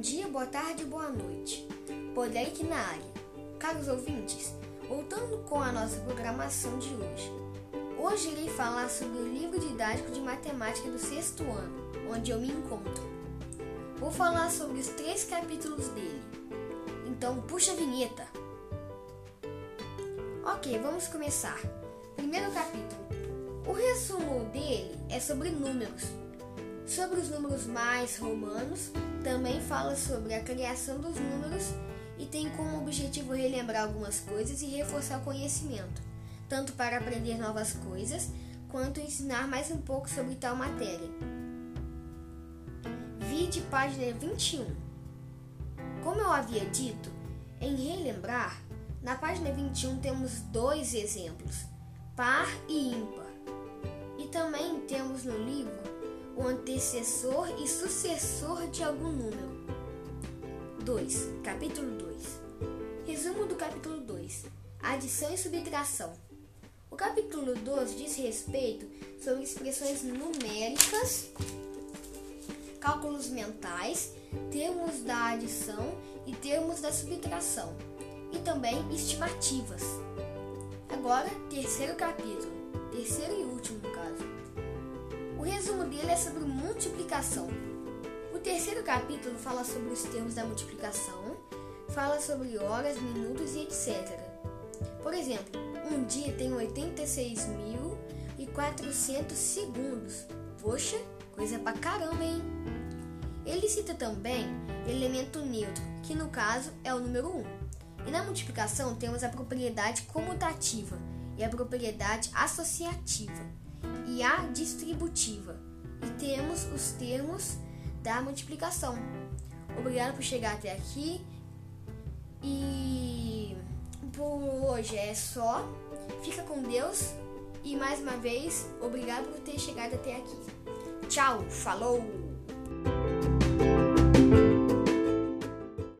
dia, boa tarde, boa noite. Poderic na área. Caros ouvintes, voltando com a nossa programação de hoje. Hoje irei falar sobre o livro didático de matemática do sexto ano, onde eu me encontro. Vou falar sobre os três capítulos dele. Então, puxa a vinheta. Ok, vamos começar. Primeiro capítulo. O resumo dele é sobre números. Sobre os números mais romanos, também fala sobre a criação dos números e tem como objetivo relembrar algumas coisas e reforçar o conhecimento, tanto para aprender novas coisas quanto ensinar mais um pouco sobre tal matéria. Vide página 21. Como eu havia dito, em relembrar, na página 21 temos dois exemplos, par e ímpar. E também temos no livro o antecessor e sucessor de algum número. 2. Capítulo 2. Resumo do capítulo 2. Adição e subtração. O capítulo 2 diz respeito sobre expressões numéricas, cálculos mentais, termos da adição e termos da subtração, e também estimativas. Agora, terceiro capítulo, terceiro e é sobre multiplicação. O terceiro capítulo fala sobre os termos da multiplicação, fala sobre horas, minutos e etc. Por exemplo, um dia tem 86.400 segundos. Poxa, coisa pra caramba, hein? Ele cita também elemento neutro, que no caso é o número 1. E na multiplicação temos a propriedade comutativa e a propriedade associativa e a distributiva. E temos os termos da multiplicação. Obrigado por chegar até aqui. E por hoje é só. Fica com Deus. E mais uma vez, obrigado por ter chegado até aqui. Tchau, falou!